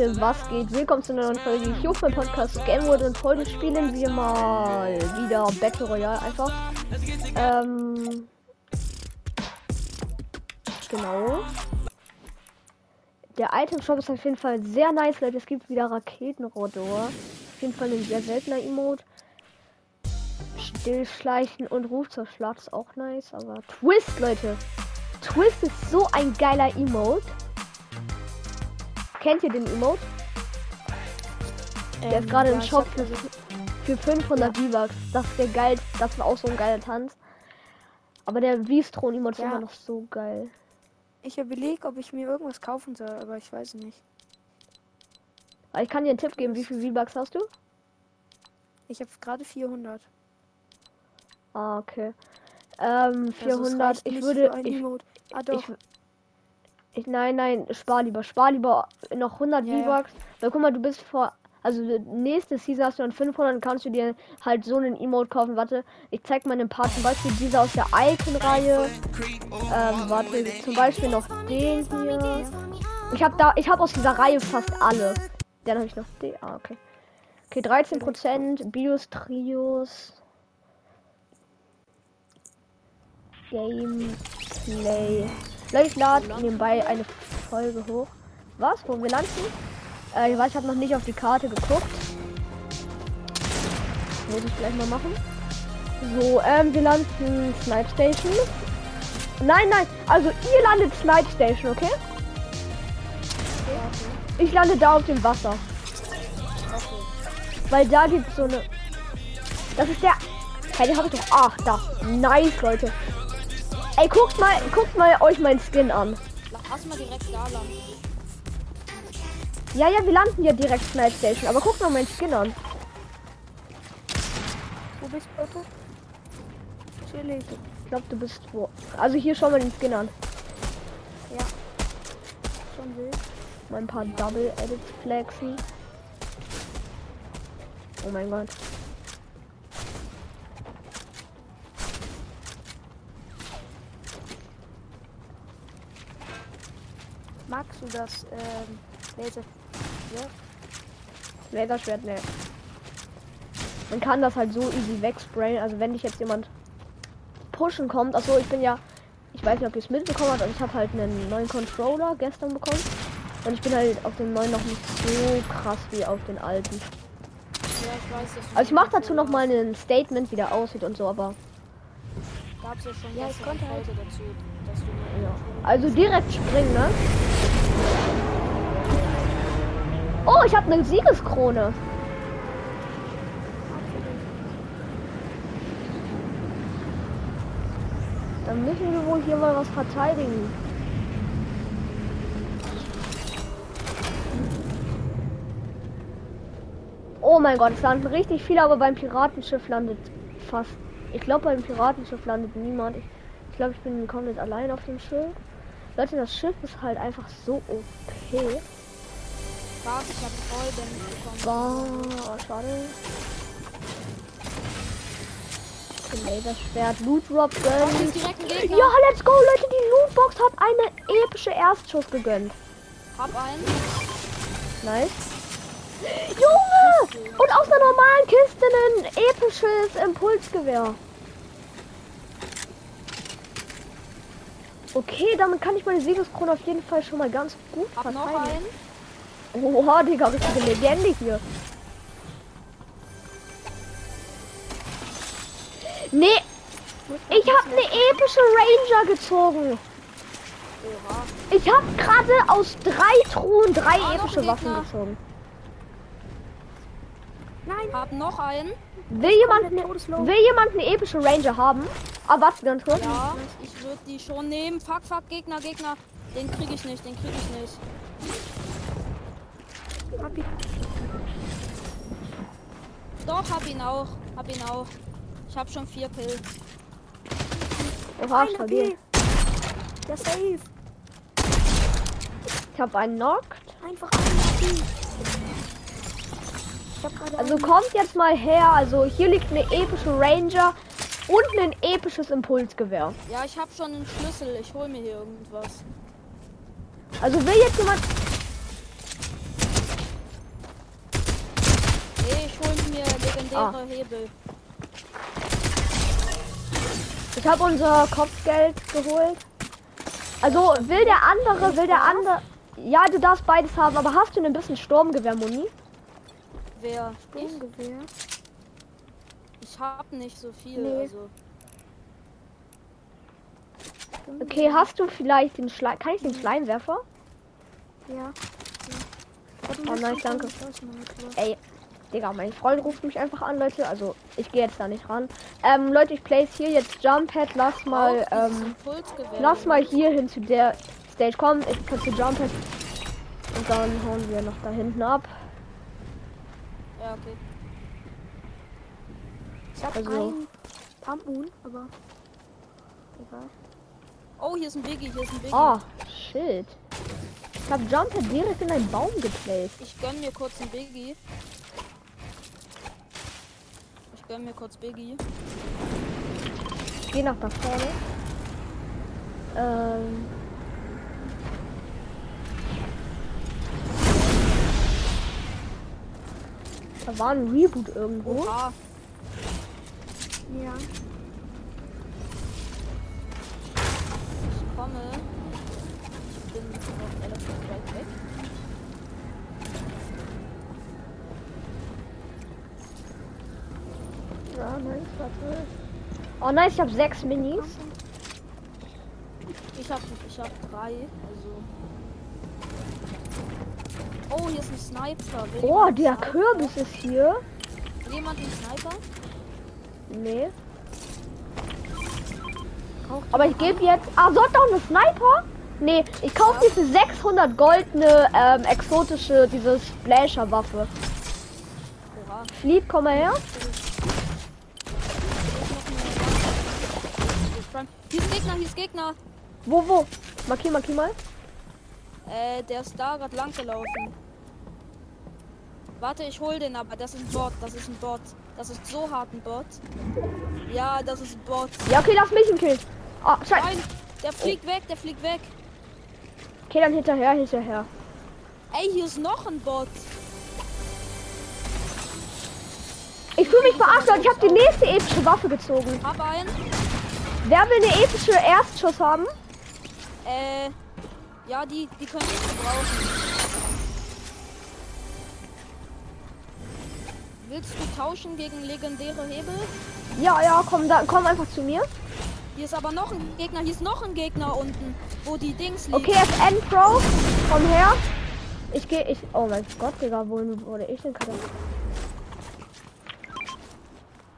Leute, was geht? Willkommen zu einer neuen Folge Ich Jufe Podcast Gamewood und heute spielen wir mal wieder Battle Royale einfach. Ähm, genau. Der Item Shop ist auf jeden Fall sehr nice, Leute. Es gibt wieder Raketenrodor. Auf jeden Fall ein sehr seltener Emote. Stillschleichen und Ruf zur Schlacht ist auch nice, aber Twist, Leute. Twist ist so ein geiler Emote. Kennt ihr den Emote? Der Ähm, ist gerade ja, im Shop für, für 500 V-Bucks. Das ist der geil. Das war auch so ein geiler Tanz. Aber der Wiestron Emote ist Ja. immer noch so geil. Ich überlege, ob ich mir irgendwas kaufen soll, aber ich weiß nicht. Ich kann dir einen Tipp geben. Wie viel V-Bucks hast du? Ich habe gerade 400. Ah, okay. Ähm, Also es 400. reicht ich würde. Ich. Ah doch. ich, ich, nein, nein, spar lieber. Spar lieber noch 100 Ja, ja. V-Bucks. Weil guck mal, du bist vor. Also nächste Season hast du dann 500, dann kannst du dir halt so einen Emote kaufen. Warte, ich zeig mal ein paar. Zum Beispiel dieser aus der Icon-Reihe. Ähm, warte, zum Beispiel noch den hier. Ich habe da, ich habe aus dieser Reihe fast alle. Dann habe ich noch den. Ah, okay. Okay, 13%, Bios, Trios. Gameplay. Leute, ich lade nebenbei eine Folge hoch. Was? Wo wir landen? Äh, ich weiß, ich habe noch nicht auf die Karte geguckt. Muss ich gleich mal machen. So, ähm, wir landen Snipe Station. Nein, nein, also ihr landet Snipe Station, okay? Ich lande da auf dem Wasser. Weil da gibt so eine. Das ist der. Hey, den habe ich doch. Ach, da. Nice, Leute. Ey, guckt mal, guckt mal euch meinen Skin an. Lass mal direkt da lang. Ja, ja, wir landen ja direkt Snipe Station. Aber guckt mal meinen Skin an. Wo bist du, Otto? Chillig. Ich glaube, du bist wo. Also hier schau mal den Skin an. Ja. Schon wild. Mal ein paar Double Edits flexen. Oh mein Gott. Du das, ähm, Laser? Ja. Laserschwert, ne. Man kann das halt so easy wegsprayen. Also wenn dich jetzt jemand pushen kommt. Achso, ich bin ja. Ich weiß nicht, ob ihr es mitbekommen habt, aber ich habe halt einen neuen Controller gestern bekommen. Und ich bin halt auf dem neuen noch nicht so krass wie auf den alten. Ja, ich weiß. Also ich mache dazu noch mal ein Statement, wie der aussieht und so, aber Gab's ja schon Ja, ich konnte halt- dazu, dass du mir ja. Also direkt springen, ne? Oh, ich habe eine Siegeskrone. Dann müssen wir wohl hier mal was verteidigen. Oh mein Gott, es landen richtig viele, aber beim Piratenschiff landet fast. Ich glaube, beim Piratenschiff landet niemand. Ich, ich glaube, ich bin komplett allein auf dem Schiff. Leute, das Schiff ist halt einfach so OP. Warte, ich hab voll Damage bekommen. Boah, schade. Laserschwert, Loot Drop gönnen. Ja, let's go, Leute. Die Lootbox hat eine epische Erstschuss gegönnt. Hab einen. Nice. Junge! Und aus einer normalen Kiste ein episches Impulsgewehr. Okay, damit kann ich meine Siegeskrone auf jeden Fall schon mal ganz gut verteidigen. Oha, Digga, richtige Legende hier. Nee, ich habe eine epische Ranger gezogen. Ich habe gerade aus drei Truhen drei Ah, epische Waffen gezogen. Nein. Hab noch einen. Will jemand, komplett ne, will jemand eine epische Ranger haben? Ah, warte ganz kurz. Ja, ich würde die schon nehmen. Fuck, fuck, Gegner, Gegner. Den krieg ich nicht, den krieg ich nicht. Hab ich. Doch, hab ihn auch. Hab ihn auch. Ich hab schon vier Kills. Oha, stabil. Der Safe. Ich habe einen knockt. Einfach ein also kommt jetzt mal her. Also hier liegt eine epische Ranger und ein episches Impulsgewehr. Ja, ich habe schon einen Schlüssel. Ich hole mir hier irgendwas. Also will jetzt jemand. Nee, ich hole mir legendäre ah. Hebel. Ich habe unser Kopfgeld geholt. Also will der andere, will der andere. Ja, du darfst beides haben, aber hast du ein bisschen Sturmgewehr, Moni? Wer? Ich? Sturmgewehr. Ich hab nicht so viel. Nee. Also. Okay, hast du vielleicht den Schleim. Kann ich den Schleimwerfer? Ja. ja. Oh nein, ich danke. Ey, Digga, mein Freund ruft mich einfach an, Leute. Also ich gehe jetzt da nicht ran. Ähm, Leute, ich place hier jetzt Jump Pad. Lass mal, ähm, lass mal hier hin zu der Stage kommen. Ich kann zu Jump Pad. Und dann hauen wir noch da hinten ab. Okay. Ich hab Also- einen Pump Moon, aber egal. Oh, hier ist ein Biggie, hier ist ein Biggie. Oh, shit. Ich hab Jump Pad direkt in einen Baum geplaced. Ich gönn mir kurz ein Biggie. Ich gönn mir kurz Biggie. Ich geh nach da vorne. Ähm. Da war ein Reboot irgendwo. Oha. Ja. Ich komme. Ich bin noch relativ weit weg. Ja, nice, warte. Oh nice, ich habe sechs Minis. Ich hab, ich hab drei. Also. Oh, hier ist ein Sniper. Will Oh, der Sniper? Kürbis ist hier. Will jemand einen Sniper? Nee. Aber ich gebe jetzt. Ah, so doch eine Sniper? Nee, ich kaufe dir für 600 Gold eine ähm, exotische, diese Splasher-Waffe. Fleet, komm mal her. Hier ist Gegner, hier ist Gegner. Wo, wo? Markier, markier mal. Äh, der ist da gerade lang gelaufen. Warte, ich hol den, aber das ist ein Bot, das ist ein Bot. Das ist so hart ein Bot. Ja, das ist ein Bot. Ja, okay, lass mich ihn killen. Ah, scheiße. Nein, der fliegt weg, der fliegt weg. Okay, dann hinterher, hinterher. Ey, hier ist noch ein Bot. Ich fühle mich verarscht. Ich habe die nächste epische Waffe gezogen. Hab einen. Wer will eine epische Erstschuss haben? Äh, ja, die, die können ich gebrauchen. Willst du tauschen gegen legendäre Hebel? Ja, ja, komm, da, komm einfach zu mir. Hier ist aber noch ein Gegner, hier ist noch ein Gegner unten, wo die Dings liegen. Okay, FN Pro, komm her. Ich gehe, ich. Oh mein Gott, Digga, wo wurde ich denn gerade?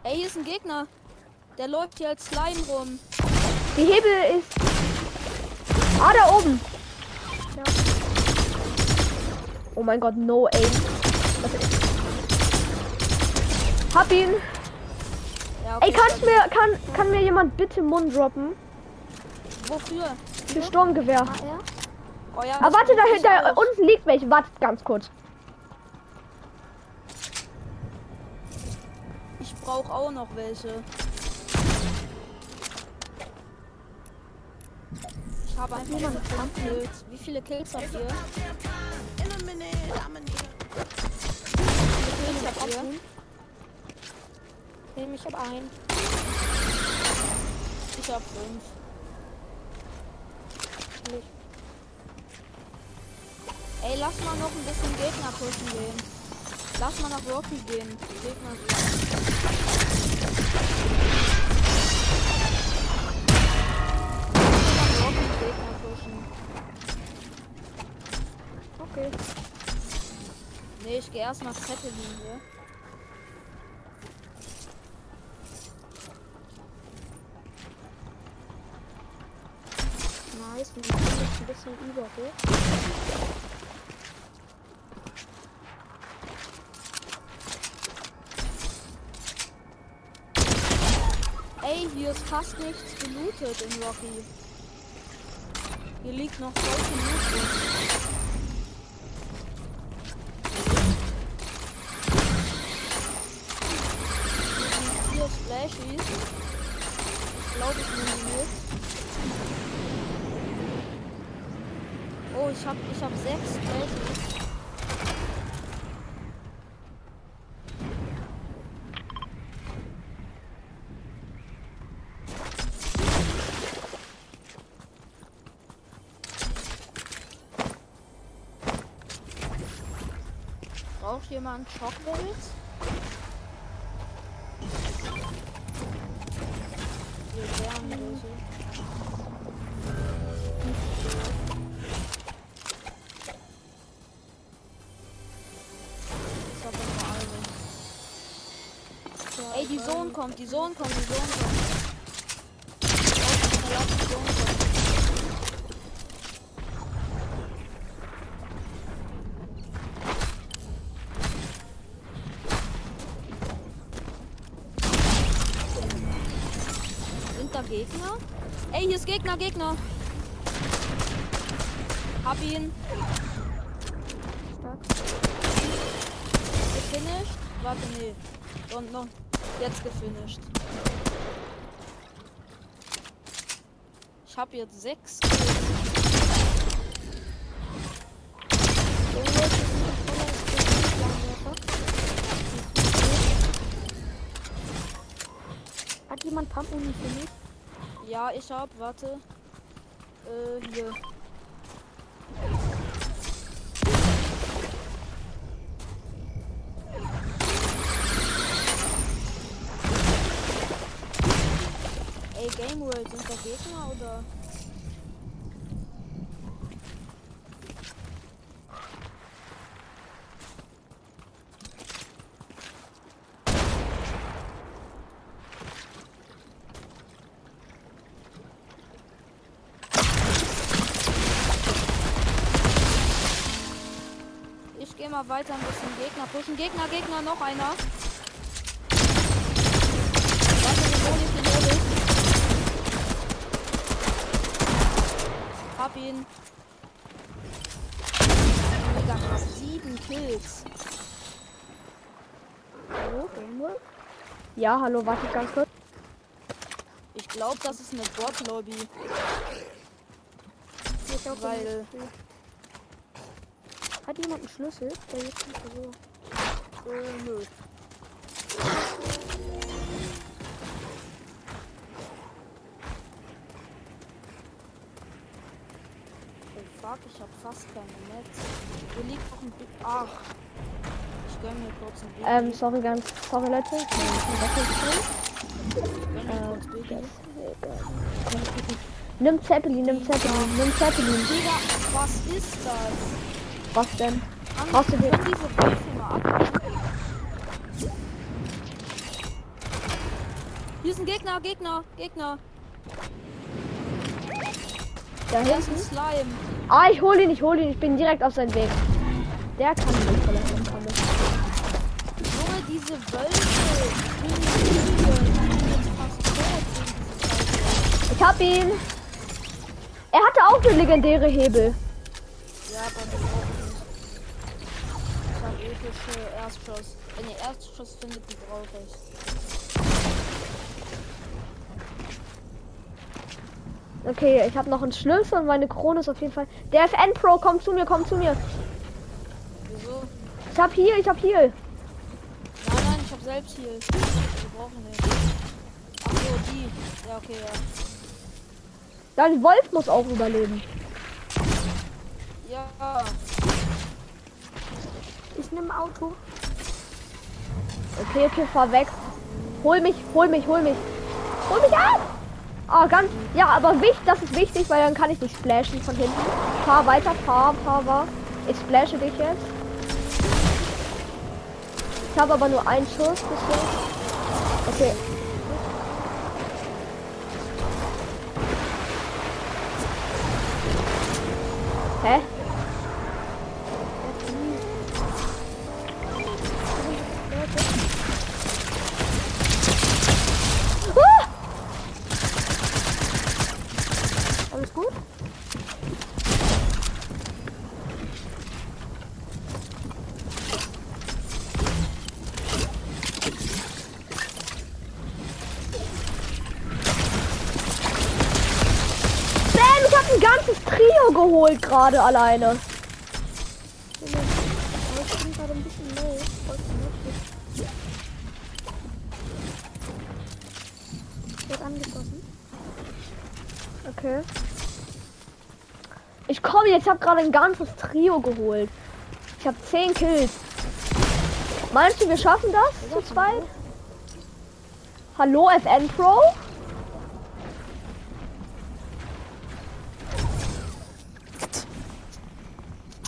Ey, hier ist ein Gegner. Der läuft hier als Slime rum. Die Hebel ist. Ah, da oben. Oh mein Gott, no aim. Hab ihn. Ja, okay, Ey, kannst mir, kann, kann mir jemand bitte Mund droppen? Wofür? Für Sturmgewehr. Ah, ja? Oh ja, Aber das warte, brauch dahinter unten liegt welche. Wartet ganz kurz. Ich brauche auch noch welche. Ich habe einfach nur. Wie viele Kills habt ihr? Wie viele Kills habt ihr? Nehm ich hab einen. Ich hab fünf. Nicht. Ey, lass mal noch ein bisschen Gegner pushen gehen. Lass mal nach Rocky gehen. Gegner. Rocky Gegner pushen. Okay. Nee, ich gehe erst nach Zeppelin hier. Nice. Wir sind jetzt ein bisschen über hoch. Ey, hier ist fast nichts gelootet in Rocky. Hier liegt noch voll viel Loot. ich hab, ich hab sechs Bases. Braucht jemand Schockwelt? Ey, die Sohn kommt, die Sohn kommt, die Sohn kommt. Sind da Gegner? Ey, hier ist Gegner, Gegner. Hab ihn. Stark. Gefinisht? Warte, nee. Und noch. Jetzt gefinisht. Ich hab jetzt sechs. Hat jemand Pump-Uni für mich? Ja, ich hab, warte. Äh, hier. Game World, sind da Gegner oder? Ich gehe mal weiter ein bisschen Gegner pushen. Gegner, Gegner, noch einer. Warte, den hol ich, den hol ich. Hab ihn. Hab sieben Kills. Hallo, Gamewell? Ja, hallo, warte ganz kurz. Ich glaube, das ist eine Bot-Lobby. Weil-. Hat jemand einen Schlüssel? Der jetzt nicht so. Äh, nö. Fuck, ich hab fast kein Netz. Hier liegt noch ein Bi Ach. Ich gönn mir kurz ein Bild. Ähm, sorry, ganz, sorry Leute. Ich bin ein bisschen äh, Bild. Nimm Zeppelin, nimm Zeppelin, nimm Zeppelin. Digga, was ist das? Was denn? Brauchst du den-? Hier ist ein Gegner, Gegner, Gegner. Da Hier ist hinten? ein Slime. Ah, ich hol ihn, ich hol ihn. Ich bin direkt auf seinen Weg. Der kann. Kann mich. Junge, diese Wölfe. Ich hab ihn. Er hatte auch eine legendäre Hebel. Ja, aber ich nicht. Ich habe epische Erstschuss. Wenn ihr Erstschuss findet, die brauche ich. Okay, ich habe noch einen Schlüssel und meine Krone ist auf jeden Fall. Der FN Pro, komm zu mir, komm zu mir. Wieso? Ich hab hier, ich hab hier. Nein, nein, ich habe selbst hier. Wir brauchen nicht. Ach so, die. Ja, okay, ja. Dein Wolf muss auch überleben. Ja, Ich nehme Auto. Okay, okay, fahr weg. Hol mich, hol mich, hol mich. Hol mich ab! Ah, ganz. Ja, aber wichtig, das ist wichtig, weil dann kann ich nicht splashen von hinten. Fahr weiter, fahr, fahr, fahr. Ich splashe dich jetzt. Ich habe aber nur einen Schuss bisher. Okay. Vernünftig. Wird angeschossen. Okay. Ich komme jetzt, habe gerade ein ganzes Trio geholt. Ich habe 10 Kills. Meinst du, wir schaffen das zu zweit? Hallo, FN Pro?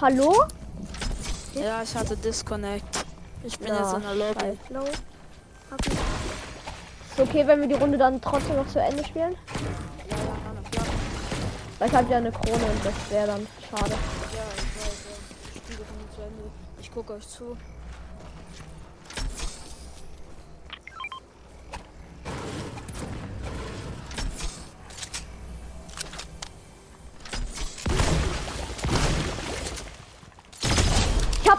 Hallo? Ja, ich hatte Disconnect. Ich bin Ja, jetzt in der Lobby. Ist okay, wenn wir die Runde dann trotzdem noch zu Ende spielen? Ja, ja. Weil ich habe ja eine Krone und das wäre dann schade. Ja, ich weiß, ja. Ich spiele Runde zu Ende. Ich gucke euch zu.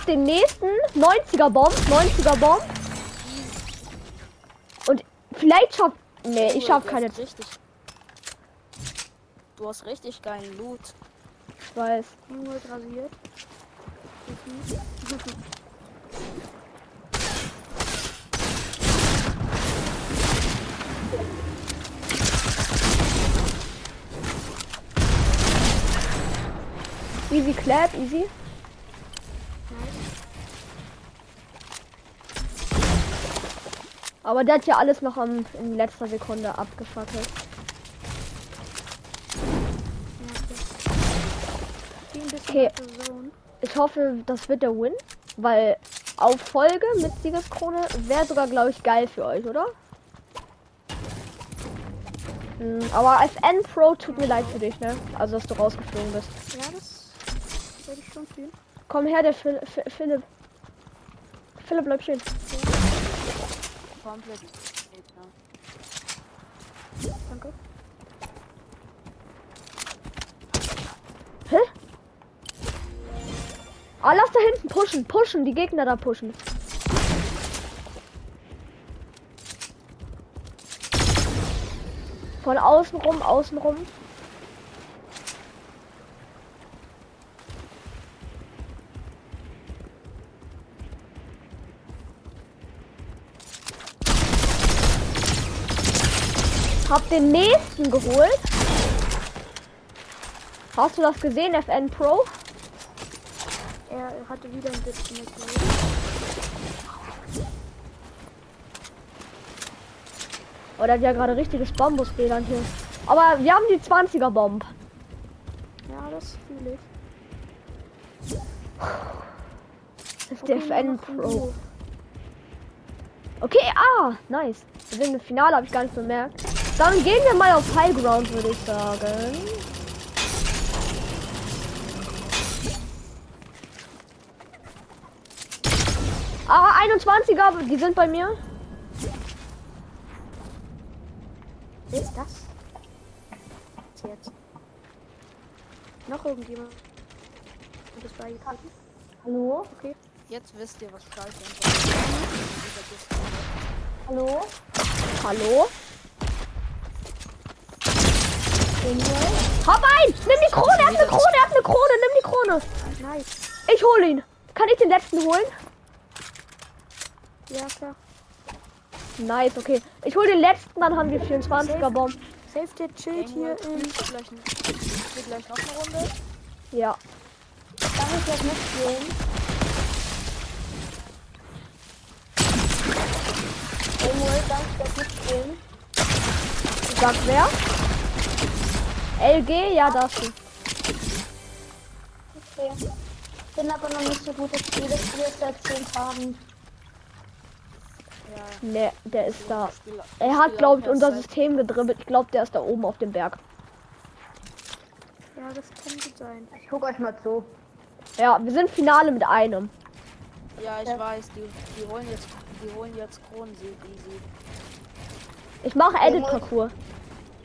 Den nächsten 90er Bomb, 90er Bomb und vielleicht schaff Nee, ich schaff keine. Richtig. Du hast richtig geilen Loot. Ich weiß. Nur rasiert. Easy clap, easy. Aber der hat ja alles noch am, in letzter Sekunde abgefackelt. Okay. Ich hoffe, das wird der Win, weil auf Folge mit Siegeskrone wäre sogar, glaube ich, geil für euch, oder? Hm, aber als N-Pro tut mir leid für dich, ne? Also, dass du rausgeflogen bist. Ja, das werde ich schon fühlen. Komm her, der Phil- Philipp. Philipp, bleib stehen. Komplett. Gegner. Danke. Hä? Ah, lass da hinten pushen, pushen, die Gegner da pushen. Von außen rum, außen rum. Hab den nächsten geholt. Hast du das gesehen, FN Pro? Er hatte wieder ein bisschen mit Oder hat ja gerade richtiges Bambus-WLAN hier. Aber wir haben die 20er Bomb. Ja, das fühle ich. Das ist Okay, der FN Pro. Okay, ah, nice. Wir sind im Finale, habe ich gar nicht bemerkt. Dann gehen wir mal auf High Ground, würde ich sagen. Ah, 21er, die sind bei mir. Wer ist das? Was jetzt? Noch irgendjemand? Und das bei Karten? Hallo? Okay. Jetzt wisst ihr, was scheiße ist. Hallo? Hallo? Hab ein! Nimm die Krone, er hat eine Krone, er hat eine Krone, nimm die Krone. Nice. Ich hole ihn. Kann ich den letzten holen? Ja, klar. Nice, okay. Ich hole den letzten, dann haben wir 24er Bomb. Safe, der chillt hier in. gleich, gleich noch eine Runde. Ja. Darf ich das mitspielen? Samuel, darf ich das mitspielen? Sagt wer? LG? Ja, darfst du. Okay. Bin aber noch nicht so gut, ich spiele das Spiel seit 10 Tagen. Ja. Ne, der ist da. Er hat, glaube ich, unser System gedribbelt. Ich glaube, der ist da oben auf dem Berg. Ja, das kann gut sein. Ich guck euch mal zu. Ja, wir sind Finale mit einem. Ja, ich weiß, die, die holen jetzt, die holen jetzt Kronensieg easy. Ich mache Edit-Parcours.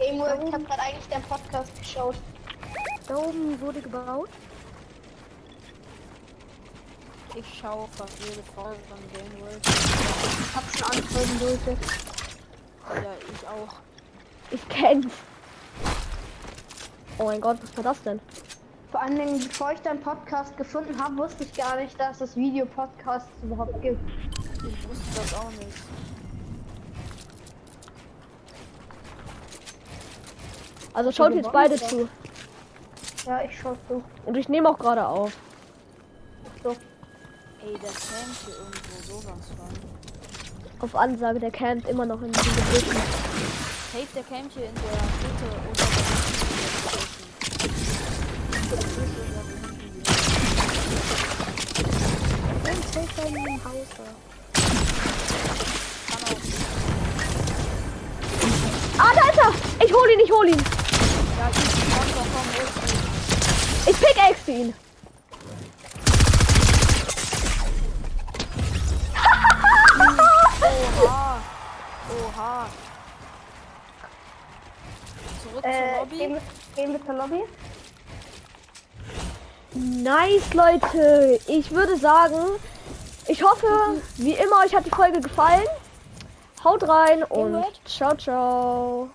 Samuel, ich habe gerade eigentlich deinen Podcast geschaut. Da oben wurde gebaut. Ich schaue fast jede Folge von Game World. Ich hab schon Folgen durch. Ja, ich auch. Ich kenn's. Oh mein Gott, was war das denn? Vor allen Dingen, bevor ich deinen Podcast gefunden habe, wusste ich gar nicht, dass es Videopodcasts überhaupt gibt. Ich wusste das auch nicht. Also schaut jetzt beide zu. Ja, ich schau so. Und ich nehme auch gerade auf. so. Ey, der campt hier irgendwo sowas von. Auf Ansage, der campt immer noch in diesem Gebüschen. Safe, der campt hier in der Mitte oder Safe in dem Haus. Ah, da ist er! Ich hol ihn, ich hol ihn! Ja, ich pickaxe ihn! Oha. Oha. Zurück zur Äh, Lobby. gehen, wir, gehen wir zur Lobby? Nice, Leute. Ich würde sagen, ich hoffe, wie immer, euch hat die Folge gefallen. Haut rein und ciao, ciao.